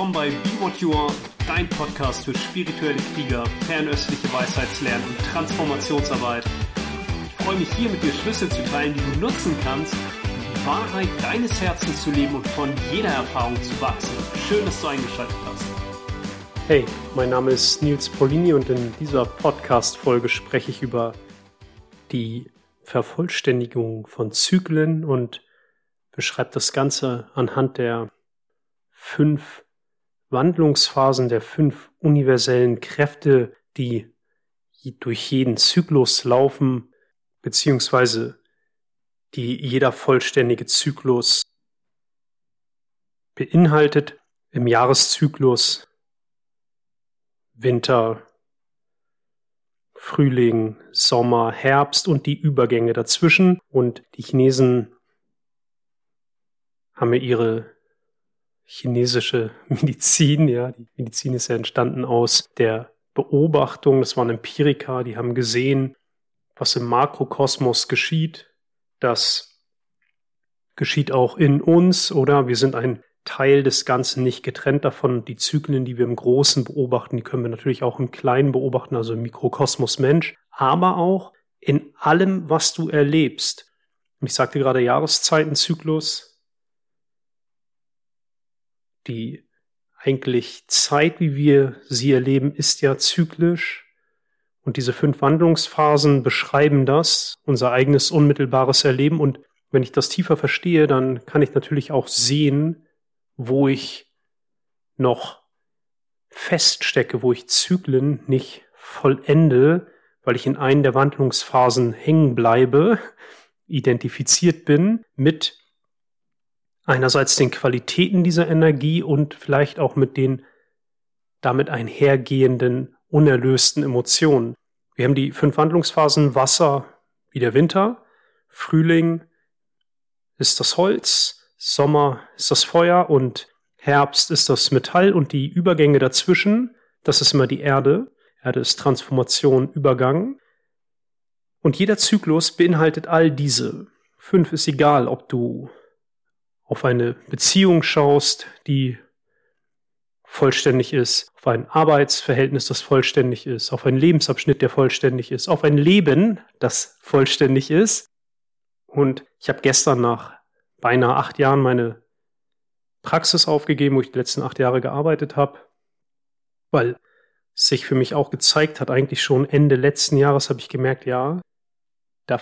willkommen bei Be What You Are, dein Podcast für spirituelle Krieger, fernöstliche Weisheitslernen und Transformationsarbeit. Ich freue mich hier mit dir Schlüssel zu teilen, die du nutzen kannst, um die Wahrheit deines Herzens zu leben und von jeder Erfahrung zu wachsen. Schön, dass du eingeschaltet hast. Hey, mein Name ist Nils Paulini und in dieser Podcast-Folge spreche ich über die Vervollständigung von Zyklen und beschreibe das Ganze anhand der fünf Wandlungsphasen der fünf universellen Kräfte, die durch jeden Zyklus laufen, beziehungsweise die jeder vollständige Zyklus beinhaltet im Jahreszyklus Winter, Frühling, Sommer, Herbst und die Übergänge dazwischen. Und die Chinesen haben ja ihre chinesische Medizin. Ja, die Medizin ist ja entstanden aus der Beobachtung. Das waren Empiriker, die haben gesehen, was im Makrokosmos geschieht. Das geschieht auch in uns, oder? Wir sind ein Teil des Ganzen nicht getrennt davon. Die Zyklen, die wir im Großen beobachten, die können wir natürlich auch im Kleinen beobachten, also im Mikrokosmos Mensch, aber auch in allem, was du erlebst. Ich sagte gerade Jahreszeitenzyklus, die eigentlich Zeit, wie wir sie erleben, ist ja zyklisch. Und diese fünf Wandlungsphasen beschreiben das, unser eigenes unmittelbares Erleben. Und wenn ich das tiefer verstehe, dann kann ich natürlich auch sehen, wo ich noch feststecke, wo ich Zyklen nicht vollende, weil ich in einen der Wandlungsphasen hängen bleibe, identifiziert bin mit einerseits den Qualitäten dieser Energie und vielleicht auch mit den damit einhergehenden unerlösten Emotionen. Wir haben die fünf Wandlungsphasen Wasser wie der Winter, Frühling ist das Holz, Sommer ist das Feuer und Herbst ist das Metall und die Übergänge dazwischen, das ist immer die Erde. Erde ist Transformation, Übergang. Und jeder Zyklus beinhaltet all diese. Fünf ist egal, ob du auf eine Beziehung schaust, die vollständig ist, auf ein Arbeitsverhältnis, das vollständig ist, auf einen Lebensabschnitt, der vollständig ist, auf ein Leben, das vollständig ist. Und ich habe gestern nach beinahe acht Jahren meine Praxis aufgegeben, wo ich die letzten acht Jahre gearbeitet habe, weil sich für mich auch gezeigt hat, eigentlich schon Ende letzten Jahres habe ich gemerkt, ja, da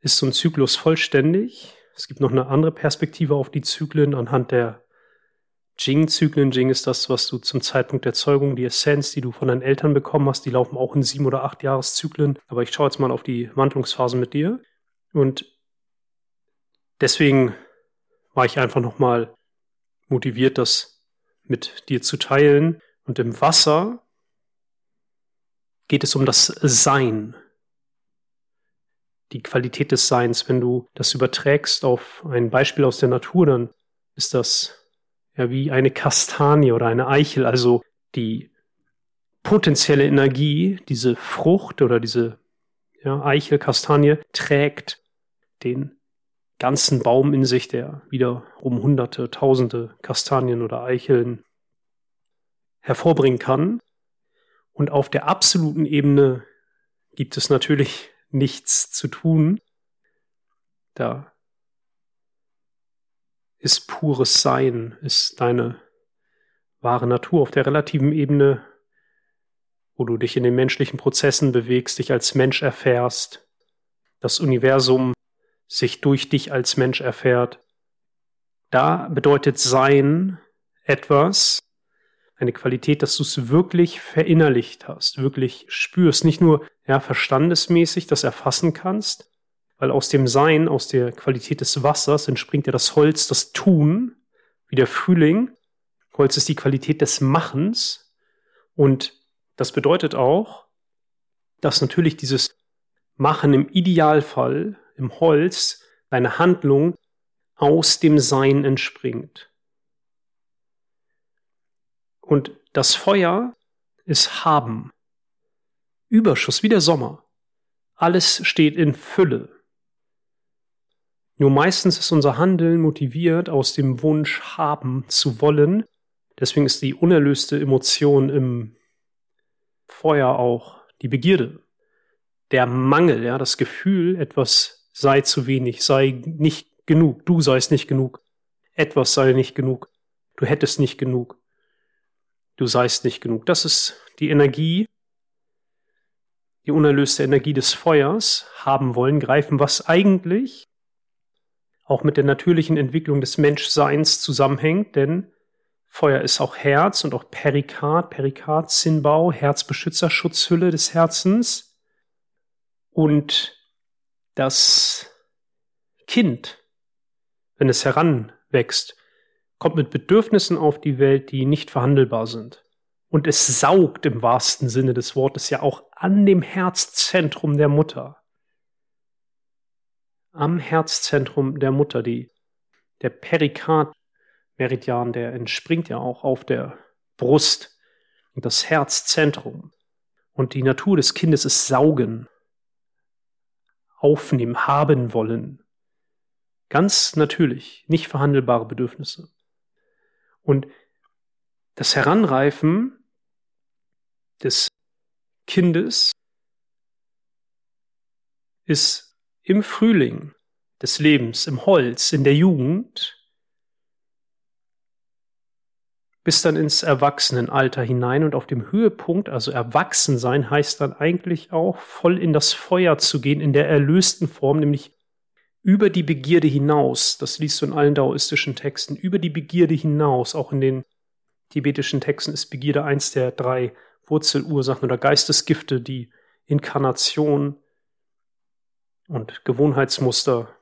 ist so ein Zyklus vollständig, es gibt noch eine andere Perspektive auf die Zyklen anhand der Jing-Zyklen. Jing ist das, was du zum Zeitpunkt der Zeugung, die Essenz, die du von deinen Eltern bekommen hast, die laufen auch in sieben oder acht Jahreszyklen. Aber ich schaue jetzt mal auf die Wandlungsphasen mit dir. Und deswegen war ich einfach nochmal motiviert, das mit dir zu teilen. Und im Wasser geht es um das Sein die Qualität des Seins. Wenn du das überträgst auf ein Beispiel aus der Natur, dann ist das ja wie eine Kastanie oder eine Eichel, also die potenzielle Energie, diese Frucht oder diese ja, Eichel, Kastanie trägt den ganzen Baum in sich, der wiederum hunderte, tausende Kastanien oder Eicheln hervorbringen kann. Und auf der absoluten Ebene gibt es natürlich nichts zu tun. Da ist pures Sein, ist deine wahre Natur auf der relativen Ebene, wo du dich in den menschlichen Prozessen bewegst, dich als Mensch erfährst, das Universum sich durch dich als Mensch erfährt. Da bedeutet Sein etwas, eine Qualität, dass du es wirklich verinnerlicht hast, wirklich spürst, nicht nur ja, verstandesmäßig das erfassen kannst, weil aus dem Sein, aus der Qualität des Wassers entspringt ja das Holz, das Tun, wie der Frühling. Holz ist die Qualität des Machens und das bedeutet auch, dass natürlich dieses Machen im Idealfall im Holz, deine Handlung aus dem Sein entspringt. Und das Feuer ist haben. Überschuss, wie der Sommer. Alles steht in Fülle. Nur meistens ist unser Handeln motiviert aus dem Wunsch haben zu wollen, Deswegen ist die unerlöste Emotion im Feuer auch die Begierde. Der Mangel, ja, das Gefühl, etwas sei zu wenig, sei nicht genug, du seist nicht genug, etwas sei nicht genug, du hättest nicht genug, du seist nicht genug. Das ist die Energie, die unerlöste Energie des Feuers haben wollen, greifen, was eigentlich auch mit der natürlichen Entwicklung des Menschseins zusammenhängt, denn Feuer ist auch Herz und auch Perikard, Perikard, Sinnbau, Herzbeschützerschutzhülle des Herzens. Und das Kind, wenn es heranwächst, kommt mit Bedürfnissen auf die Welt, die nicht verhandelbar sind. Und es saugt im wahrsten Sinne des Wortes ja auch an dem Herzzentrum der Mutter. Am Herzzentrum der Mutter, die, der Perikardmeridian, der entspringt ja auch auf der Brust und das Herzzentrum. Und die Natur des Kindes ist saugen, aufnehmen, haben wollen. Ganz natürlich, nicht verhandelbare Bedürfnisse. Und das Heranreifen des Kindes ist im Frühling des Lebens, im Holz, in der Jugend, bis dann ins Erwachsenenalter hinein und auf dem Höhepunkt, also Erwachsensein, heißt dann eigentlich auch voll in das Feuer zu gehen, in der erlösten Form, nämlich über die Begierde hinaus. Das liest du in allen daoistischen Texten. Über die Begierde hinaus, auch in den tibetischen Texten ist Begierde eins der drei Wurzelursachen oder Geistesgifte, die Inkarnation und Gewohnheitsmuster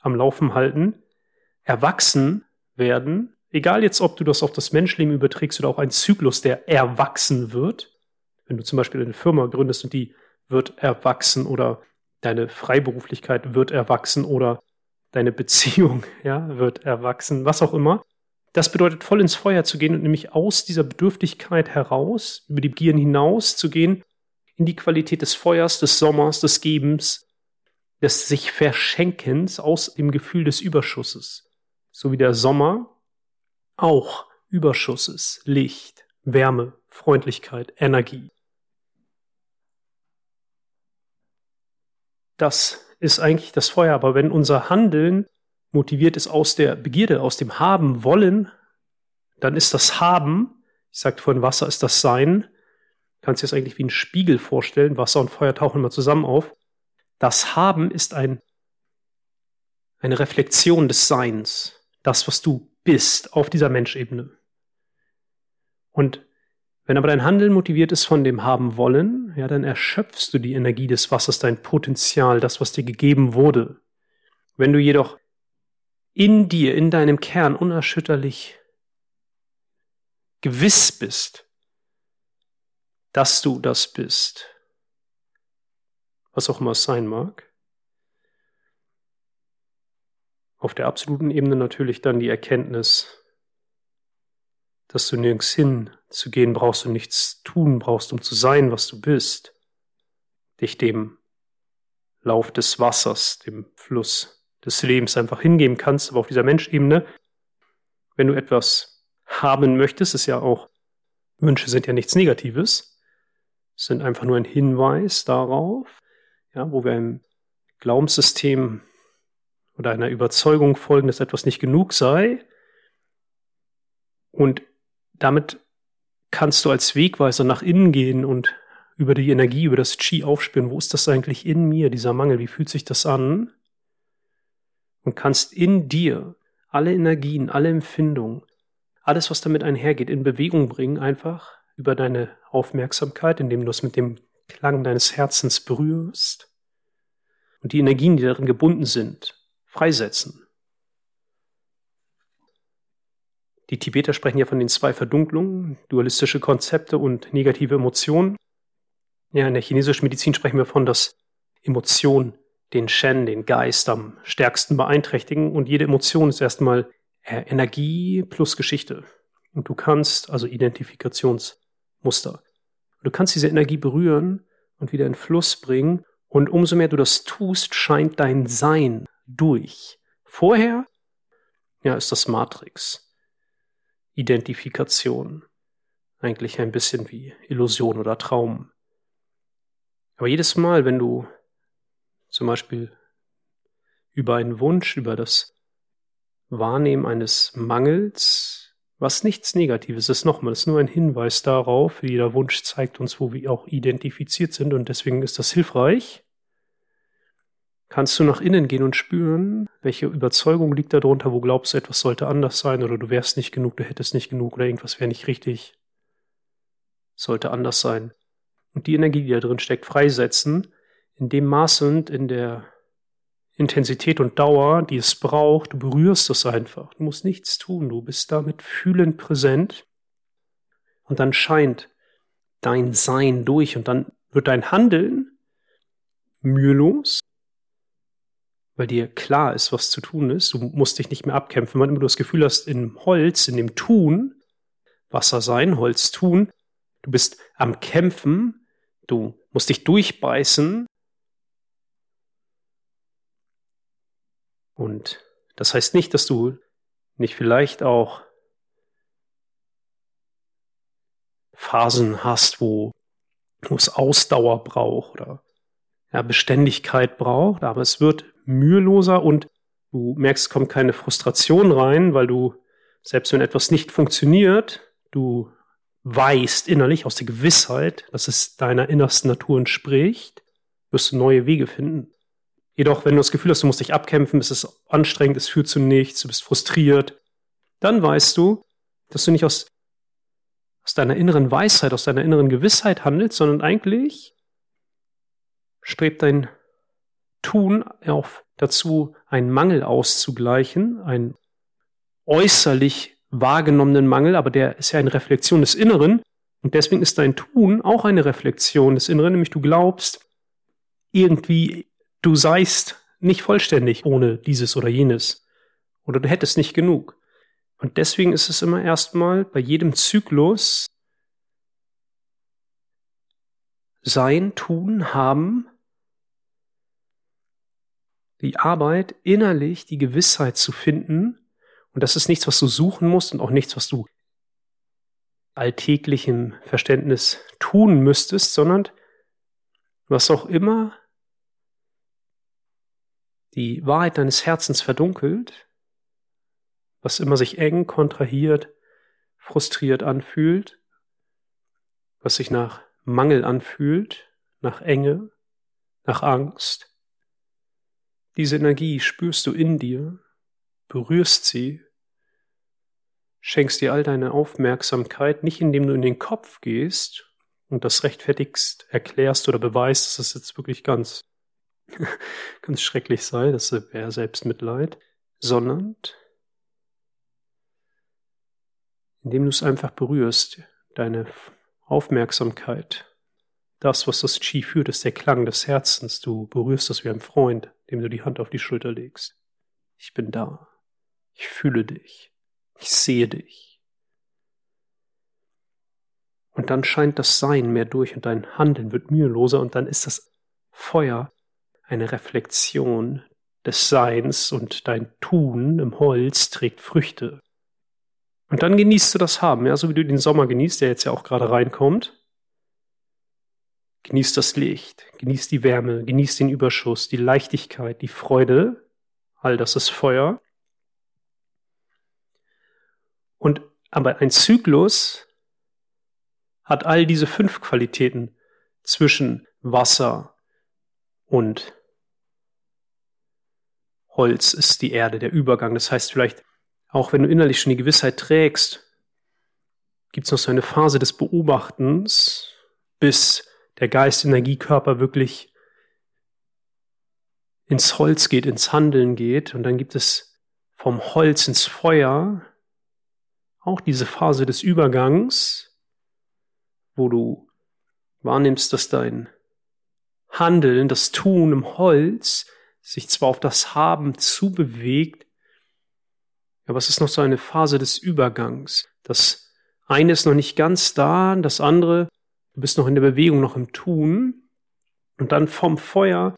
am Laufen halten, erwachsen werden, egal jetzt, ob du das auf das Menschleben überträgst oder auch ein Zyklus, der erwachsen wird. Wenn du zum Beispiel eine Firma gründest und die wird erwachsen oder deine Freiberuflichkeit wird erwachsen oder deine Beziehung, ja, wird erwachsen, was auch immer. Das bedeutet, voll ins Feuer zu gehen und nämlich aus dieser Bedürftigkeit heraus, über die Gieren hinaus zu gehen, in die Qualität des Feuers, des Sommers, des Gebens, des sich Verschenkens aus dem Gefühl des Überschusses. So wie der Sommer auch Überschuss ist. Licht, Wärme, Freundlichkeit, Energie. Das ist eigentlich das Feuer. Aber wenn unser Handeln motiviert ist aus der Begierde, aus dem Haben wollen, dann ist das Haben, ich sagte vorhin, Wasser ist das Sein, kannst dir das eigentlich wie ein Spiegel vorstellen, Wasser und Feuer tauchen immer zusammen auf. Das Haben ist ein, eine Reflexion des Seins, das, was du bist auf dieser Menschebene. Und wenn aber dein Handeln motiviert ist von dem Haben wollen, ja, dann erschöpfst du die Energie des Wassers, dein Potenzial, das, was dir gegeben wurde. Wenn du jedoch in dir, in deinem Kern unerschütterlich gewiss bist, dass du das bist, was auch immer es sein mag. Auf der absoluten Ebene natürlich dann die Erkenntnis, dass du nirgends hin zu gehen brauchst und nichts tun brauchst, um zu sein, was du bist. Dich dem Lauf des Wassers, dem Fluss des Lebens einfach hingeben kannst, aber auf dieser Menschebene, wenn du etwas haben möchtest, ist ja auch, Wünsche sind ja nichts Negatives, sind einfach nur ein Hinweis darauf, ja, wo wir einem Glaubenssystem oder einer Überzeugung folgen, dass etwas nicht genug sei. Und damit kannst du als Wegweiser nach innen gehen und über die Energie, über das Chi aufspüren, wo ist das eigentlich in mir, dieser Mangel, wie fühlt sich das an? und kannst in dir alle Energien, alle Empfindungen, alles, was damit einhergeht, in Bewegung bringen, einfach über deine Aufmerksamkeit, indem du es mit dem Klang deines Herzens berührst und die Energien, die darin gebunden sind, freisetzen. Die Tibeter sprechen ja von den zwei Verdunklungen, dualistische Konzepte und negative Emotionen. Ja, in der chinesischen Medizin sprechen wir von, dass Emotionen den Shen, den Geist am stärksten beeinträchtigen. Und jede Emotion ist erstmal äh, Energie plus Geschichte. Und du kannst, also Identifikationsmuster, du kannst diese Energie berühren und wieder in Fluss bringen. Und umso mehr du das tust, scheint dein Sein durch. Vorher, ja, ist das Matrix. Identifikation. Eigentlich ein bisschen wie Illusion oder Traum. Aber jedes Mal, wenn du zum Beispiel über einen Wunsch, über das Wahrnehmen eines Mangels, was nichts Negatives ist, nochmal, ist nur ein Hinweis darauf, jeder Wunsch zeigt uns, wo wir auch identifiziert sind und deswegen ist das hilfreich. Kannst du nach innen gehen und spüren, welche Überzeugung liegt darunter, wo glaubst du, etwas sollte anders sein oder du wärst nicht genug, du hättest nicht genug oder irgendwas wäre nicht richtig, sollte anders sein. Und die Energie, die da drin steckt, freisetzen, in dem Maße und in der Intensität und Dauer, die es braucht. Du berührst es einfach. Du musst nichts tun. Du bist damit fühlend präsent. Und dann scheint dein Sein durch und dann wird dein Handeln mühelos, weil dir klar ist, was zu tun ist. Du musst dich nicht mehr abkämpfen. Wenn du das Gefühl hast, im Holz, in dem Tun, Wasser sein, Holz tun, du bist am Kämpfen, du musst dich durchbeißen, Und das heißt nicht, dass du nicht vielleicht auch Phasen hast, wo, wo es Ausdauer braucht oder ja, Beständigkeit braucht, aber es wird müheloser und du merkst, es kommt keine Frustration rein, weil du, selbst wenn etwas nicht funktioniert, du weißt innerlich aus der Gewissheit, dass es deiner innersten Natur entspricht, wirst du neue Wege finden. Jedoch, wenn du das Gefühl hast, du musst dich abkämpfen, es ist anstrengend, es führt zu nichts, du bist frustriert, dann weißt du, dass du nicht aus, aus deiner inneren Weisheit, aus deiner inneren Gewissheit handelst, sondern eigentlich strebt dein Tun auf dazu, einen Mangel auszugleichen, einen äußerlich wahrgenommenen Mangel, aber der ist ja eine Reflexion des Inneren. Und deswegen ist dein Tun auch eine Reflexion des Inneren, nämlich du glaubst, irgendwie du seist nicht vollständig ohne dieses oder jenes. Oder du hättest nicht genug. Und deswegen ist es immer erstmal bei jedem Zyklus sein, tun, haben, die Arbeit, innerlich die Gewissheit zu finden. Und das ist nichts, was du suchen musst und auch nichts, was du alltäglichem Verständnis tun müsstest, sondern was auch immer die Wahrheit deines Herzens verdunkelt, was immer sich eng, kontrahiert, frustriert anfühlt, was sich nach Mangel anfühlt, nach Enge, nach Angst. Diese Energie spürst du in dir, berührst sie, schenkst dir all deine Aufmerksamkeit, nicht indem du in den Kopf gehst und das rechtfertigst, erklärst oder beweist, dass es jetzt wirklich ganz ganz schrecklich sei, das wäre Selbstmitleid, sondern indem du es einfach berührst, deine Aufmerksamkeit, das, was das Qi führt, ist der Klang des Herzens. Du berührst das wie ein Freund, dem du die Hand auf die Schulter legst. Ich bin da. Ich fühle dich. Ich sehe dich. Und dann scheint das Sein mehr durch und dein Handeln wird müheloser und dann ist das Feuer eine Reflexion des Seins und dein Tun im Holz trägt Früchte. Und dann genießt du das Haben, ja, so wie du den Sommer genießt, der jetzt ja auch gerade reinkommt. Genießt das Licht, genießt die Wärme, genießt den Überschuss, die Leichtigkeit, die Freude. All das ist Feuer. Und aber ein Zyklus hat all diese fünf Qualitäten zwischen Wasser und Holz ist die Erde, der Übergang. Das heißt vielleicht, auch wenn du innerlich schon die Gewissheit trägst, gibt es noch so eine Phase des Beobachtens, bis der Geist, Energiekörper wirklich ins Holz geht, ins Handeln geht. Und dann gibt es vom Holz ins Feuer auch diese Phase des Übergangs, wo du wahrnimmst, dass dein Handeln, das Tun im Holz sich zwar auf das Haben zubewegt, aber es ist noch so eine Phase des Übergangs. Das eine ist noch nicht ganz da, das andere, du bist noch in der Bewegung, noch im Tun. Und dann vom Feuer,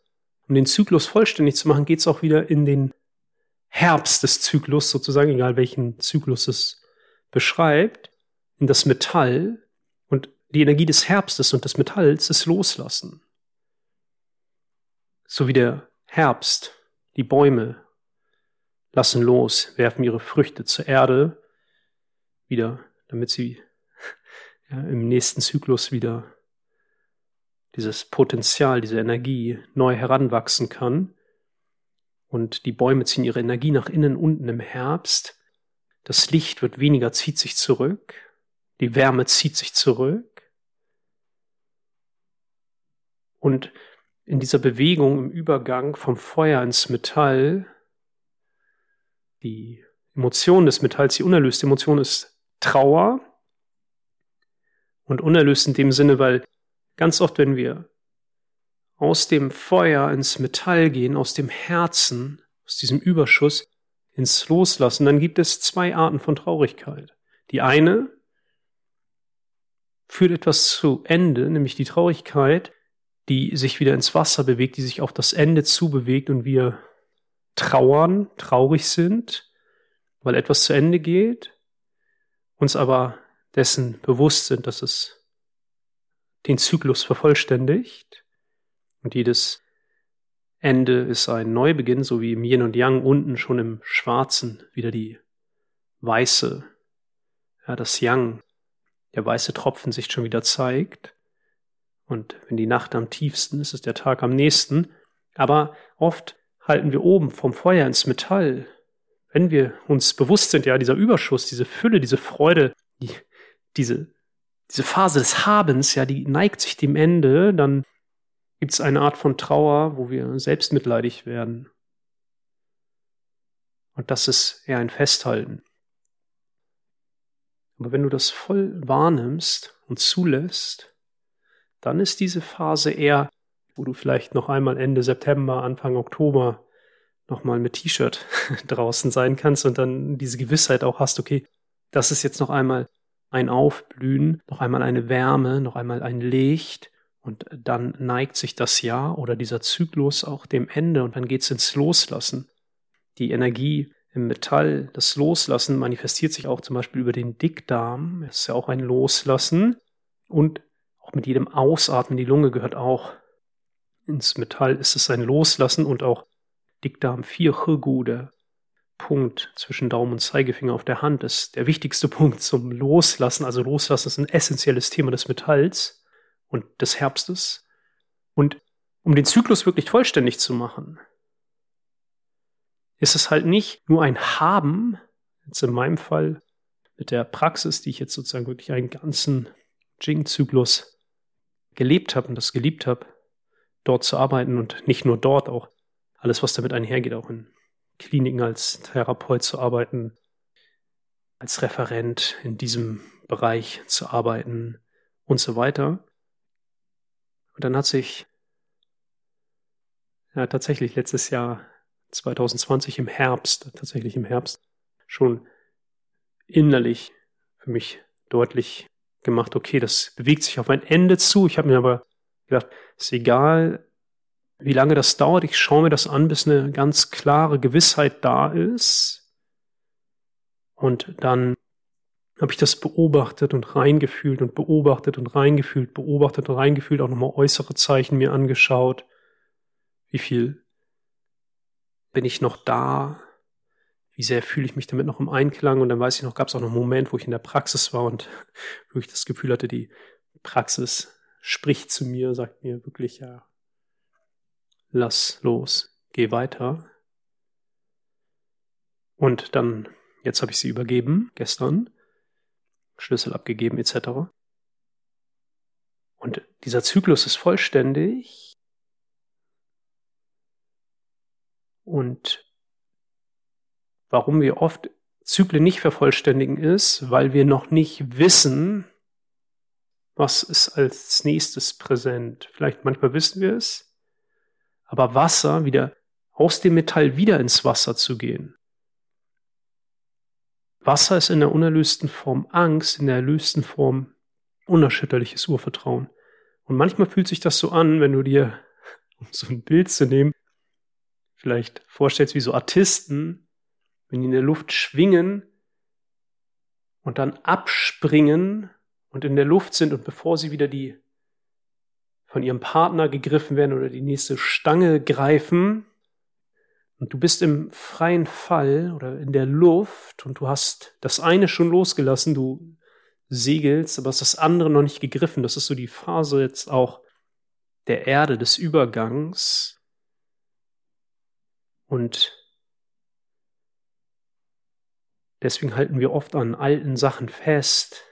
um den Zyklus vollständig zu machen, geht es auch wieder in den Herbst des Zyklus, sozusagen, egal welchen Zyklus es beschreibt, in das Metall und die Energie des Herbstes und des Metalls ist Loslassen. So wie der Herbst, die Bäume lassen los, werfen ihre Früchte zur Erde, wieder, damit sie im nächsten Zyklus wieder dieses Potenzial, diese Energie neu heranwachsen kann. Und die Bäume ziehen ihre Energie nach innen unten im Herbst. Das Licht wird weniger, zieht sich zurück. Die Wärme zieht sich zurück. Und in dieser Bewegung im Übergang vom Feuer ins Metall, die Emotion des Metalls, die unerlöste Emotion ist Trauer. Und unerlöst in dem Sinne, weil ganz oft, wenn wir aus dem Feuer ins Metall gehen, aus dem Herzen, aus diesem Überschuss ins Loslassen, dann gibt es zwei Arten von Traurigkeit. Die eine führt etwas zu Ende, nämlich die Traurigkeit, die sich wieder ins Wasser bewegt, die sich auf das Ende zubewegt und wir trauern, traurig sind, weil etwas zu Ende geht, uns aber dessen bewusst sind, dass es den Zyklus vervollständigt und jedes Ende ist ein Neubeginn, so wie im Yin und Yang unten schon im Schwarzen wieder die weiße, ja, das Yang, der weiße Tropfen sich schon wieder zeigt. Und wenn die Nacht am tiefsten ist, ist der Tag am nächsten. Aber oft halten wir oben vom Feuer ins Metall. Wenn wir uns bewusst sind, ja, dieser Überschuss, diese Fülle, diese Freude, die, diese, diese Phase des Habens, ja, die neigt sich dem Ende, dann gibt es eine Art von Trauer, wo wir selbstmitleidig werden. Und das ist eher ein Festhalten. Aber wenn du das voll wahrnimmst und zulässt, dann ist diese Phase eher, wo du vielleicht noch einmal Ende September, Anfang Oktober nochmal mit T-Shirt draußen sein kannst und dann diese Gewissheit auch hast, okay, das ist jetzt noch einmal ein Aufblühen, noch einmal eine Wärme, noch einmal ein Licht und dann neigt sich das Jahr oder dieser Zyklus auch dem Ende und dann geht's ins Loslassen. Die Energie im Metall, das Loslassen manifestiert sich auch zum Beispiel über den Dickdarm, das ist ja auch ein Loslassen und auch mit jedem Ausatmen, die Lunge gehört auch ins Metall, ist es ein Loslassen und auch Dickdarm 4 der Punkt zwischen Daumen und Zeigefinger auf der Hand ist der wichtigste Punkt zum Loslassen. Also Loslassen ist ein essentielles Thema des Metalls und des Herbstes. Und um den Zyklus wirklich vollständig zu machen, ist es halt nicht nur ein Haben, jetzt in meinem Fall mit der Praxis, die ich jetzt sozusagen wirklich einen ganzen Jing-Zyklus gelebt habe und das geliebt habe, dort zu arbeiten und nicht nur dort, auch alles, was damit einhergeht, auch in Kliniken als Therapeut zu arbeiten, als Referent in diesem Bereich zu arbeiten und so weiter. Und dann hat sich ja tatsächlich letztes Jahr 2020 im Herbst, tatsächlich im Herbst, schon innerlich für mich deutlich gemacht, okay, das bewegt sich auf ein Ende zu. Ich habe mir aber gedacht, ist egal, wie lange das dauert. Ich schaue mir das an, bis eine ganz klare Gewissheit da ist. Und dann habe ich das beobachtet und reingefühlt und beobachtet und reingefühlt, beobachtet und reingefühlt, auch nochmal äußere Zeichen mir angeschaut. Wie viel bin ich noch da? Wie sehr fühle ich mich damit noch im Einklang? Und dann weiß ich noch, gab es auch noch einen Moment, wo ich in der Praxis war und wo ich das Gefühl hatte, die Praxis spricht zu mir, sagt mir wirklich, ja, lass los, geh weiter. Und dann, jetzt habe ich sie übergeben, gestern, Schlüssel abgegeben etc. Und dieser Zyklus ist vollständig und warum wir oft Zyklen nicht vervollständigen ist, weil wir noch nicht wissen, was ist als nächstes präsent. Vielleicht manchmal wissen wir es, aber Wasser wieder aus dem Metall wieder ins Wasser zu gehen. Wasser ist in der unerlösten Form Angst, in der erlösten Form unerschütterliches Urvertrauen. Und manchmal fühlt sich das so an, wenn du dir, um so ein Bild zu nehmen, vielleicht vorstellst, wie so Artisten, wenn die in der Luft schwingen und dann abspringen und in der Luft sind und bevor sie wieder die von ihrem Partner gegriffen werden oder die nächste Stange greifen und du bist im freien Fall oder in der Luft und du hast das eine schon losgelassen, du segelst, aber hast das andere noch nicht gegriffen. Das ist so die Phase jetzt auch der Erde, des Übergangs. Und deswegen halten wir oft an alten Sachen fest,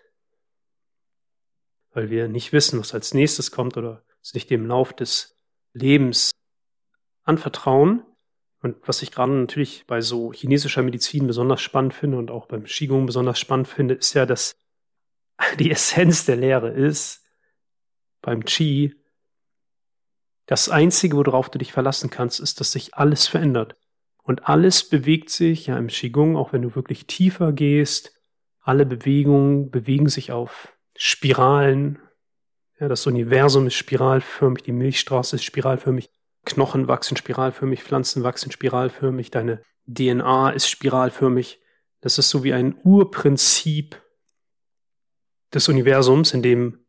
weil wir nicht wissen, was als nächstes kommt oder sich dem Lauf des Lebens anvertrauen. Und was ich gerade natürlich bei so chinesischer Medizin besonders spannend finde und auch beim Qigong besonders spannend finde, ist ja, dass die Essenz der Lehre ist beim Qi, das Einzige, worauf du dich verlassen kannst, ist, dass sich alles verändert. Und alles bewegt sich, ja, im Qigong, auch wenn du wirklich tiefer gehst, alle Bewegungen bewegen sich auf Spiralen. Ja, das Universum ist spiralförmig, die Milchstraße ist spiralförmig, Knochen wachsen spiralförmig, Pflanzen wachsen spiralförmig, deine DNA ist spiralförmig. Das ist so wie ein Urprinzip des Universums, in dem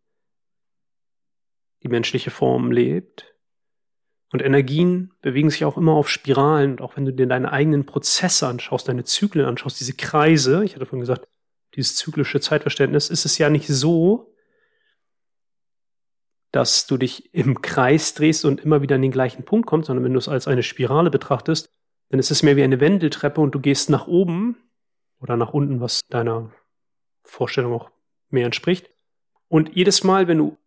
die menschliche Form lebt. Und Energien bewegen sich auch immer auf Spiralen. Und auch wenn du dir deine eigenen Prozesse anschaust, deine Zyklen anschaust, diese Kreise, ich hatte vorhin gesagt, dieses zyklische Zeitverständnis, ist es ja nicht so, dass du dich im Kreis drehst und immer wieder an den gleichen Punkt kommst, sondern wenn du es als eine Spirale betrachtest, dann ist es mehr wie eine Wendeltreppe und du gehst nach oben oder nach unten, was deiner Vorstellung auch mehr entspricht. Und jedes Mal, wenn du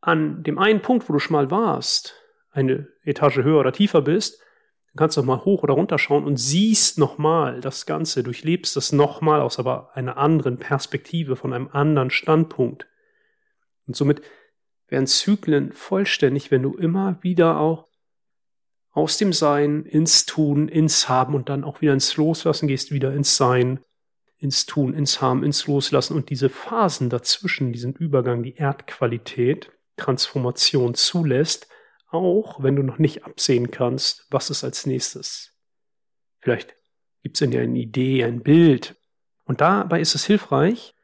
an dem einen Punkt, wo du schon mal warst, eine Etage höher oder tiefer bist, dann kannst du mal hoch oder runter schauen und siehst nochmal das Ganze, durchlebst das nochmal aus aber einer anderen Perspektive, von einem anderen Standpunkt. Und somit werden Zyklen vollständig, wenn du immer wieder auch aus dem Sein ins Tun, ins Haben und dann auch wieder ins Loslassen gehst, wieder ins Sein, ins Tun, ins Haben, ins Loslassen und diese Phasen dazwischen, diesen Übergang, die Erdqualität, Transformation zulässt, auch wenn du noch nicht absehen kannst, was ist als nächstes. Vielleicht gibt es in dir eine Idee, ein Bild. Und dabei ist es hilfreich,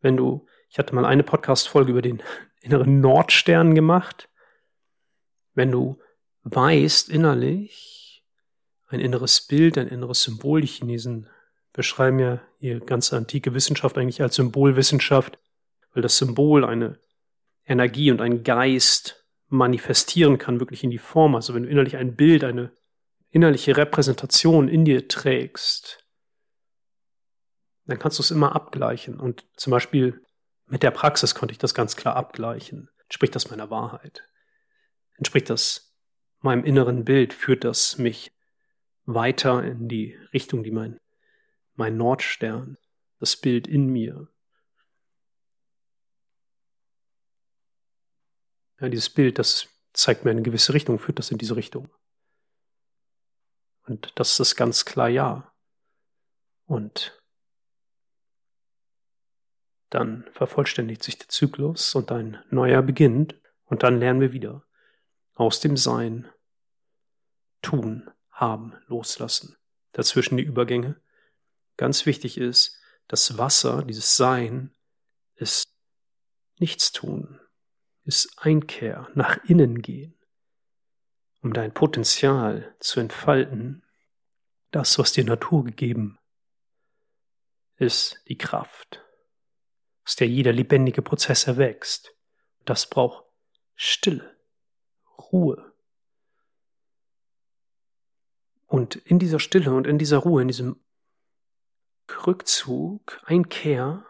wenn du, ich hatte mal eine Podcast-Folge über den inneren Nordstern gemacht, wenn du weißt innerlich ein inneres Bild, ein inneres Symbol, die Chinesen beschreiben ja ihre ganze antike Wissenschaft eigentlich als Symbolwissenschaft, weil das Symbol eine Energie und ein Geist manifestieren kann, wirklich in die Form. Also wenn du innerlich ein Bild, eine innerliche Repräsentation in dir trägst, dann kannst du es immer abgleichen. Und zum Beispiel mit der Praxis konnte ich das ganz klar abgleichen. Entspricht das meiner Wahrheit? Entspricht das meinem inneren Bild? Führt das mich weiter in die Richtung, die mein, mein Nordstern, das Bild in mir Ja, dieses Bild, das zeigt mir eine gewisse Richtung, führt das in diese Richtung. Und das ist ganz klar ja. Und dann vervollständigt sich der Zyklus und ein neuer beginnt und dann lernen wir wieder aus dem Sein tun, haben, loslassen. Dazwischen die Übergänge. Ganz wichtig ist, das Wasser, dieses Sein, ist nichts tun, ist Einkehr, nach innen gehen, um dein Potenzial zu entfalten, das, was dir Natur gegeben ist, die Kraft, aus der jeder lebendige Prozess erwächst. Das braucht Stille, Ruhe. Und in dieser Stille und in dieser Ruhe, in diesem Rückzug, Einkehr,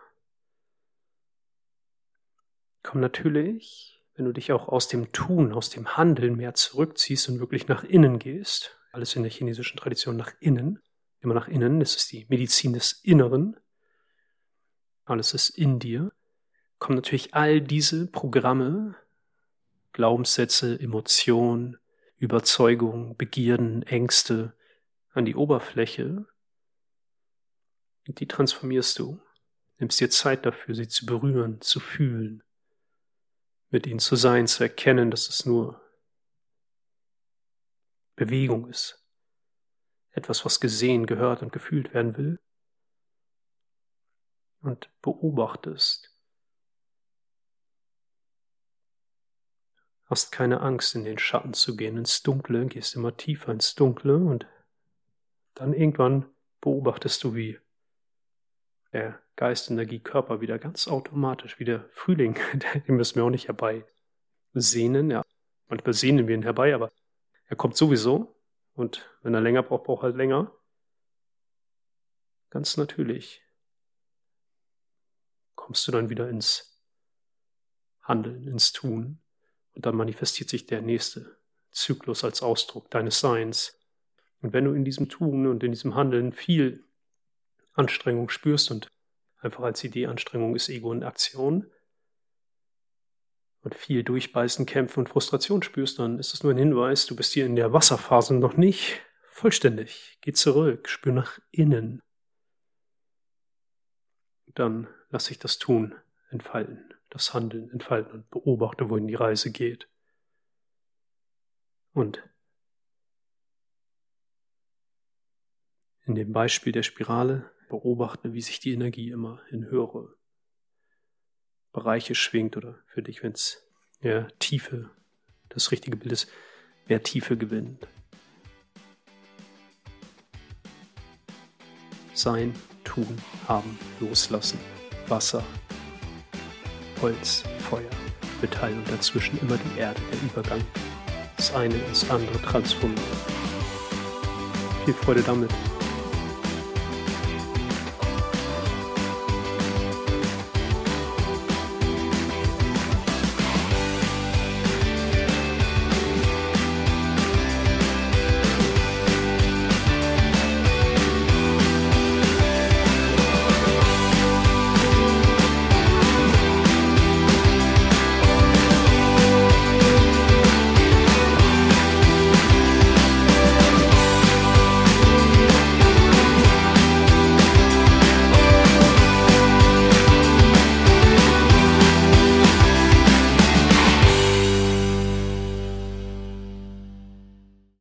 kommen natürlich, wenn du dich auch aus dem Tun, aus dem Handeln mehr zurückziehst und wirklich nach innen gehst, alles in der chinesischen Tradition nach innen, immer nach innen, das ist die Medizin des Inneren, alles ist in dir, kommen natürlich all diese Programme, Glaubenssätze, Emotionen, Überzeugungen, Begierden, Ängste an die Oberfläche. Und die transformierst du, nimmst dir Zeit dafür, sie zu berühren, zu fühlen, mit ihnen zu sein, zu erkennen, dass es nur Bewegung ist. Etwas, was gesehen, gehört und gefühlt werden will. Und beobachtest. Hast keine Angst, in den Schatten zu gehen, ins Dunkle, gehst immer tiefer ins Dunkle und dann irgendwann beobachtest du, wie der Geist, Energie, Körper wieder ganz automatisch, wie der Frühling, den müssen wir auch nicht herbei sehnen, ja. Manchmal sehnen wir ihn herbei, aber er kommt sowieso und wenn er länger braucht, braucht er halt länger. Ganz natürlich kommst du dann wieder ins Handeln, ins Tun und dann manifestiert sich der nächste Zyklus als Ausdruck deines Seins. Und wenn du in diesem Tun und in diesem Handeln viel Anstrengung spürst und einfach als Idee Anstrengung ist Ego in Aktion und viel Durchbeißen, Kämpfen und Frustration spürst, dann ist es nur ein Hinweis, du bist hier in der Wasserphase noch nicht vollständig. Geh zurück, spür nach innen. Dann lass dich das Tun entfalten, das Handeln entfalten und beobachte, wohin die Reise geht. Und in dem Beispiel der Spirale beobachte, wie sich die Energie immer in höhere Bereiche schwingt oder für dich, wenn es ja, Tiefe, das richtige Bild ist, wer Tiefe gewinnt. Sein, tun, haben, loslassen, Wasser, Holz, Feuer, Metall und dazwischen immer die Erde, der Übergang. Das eine ins andere transformieren. Viel Freude damit.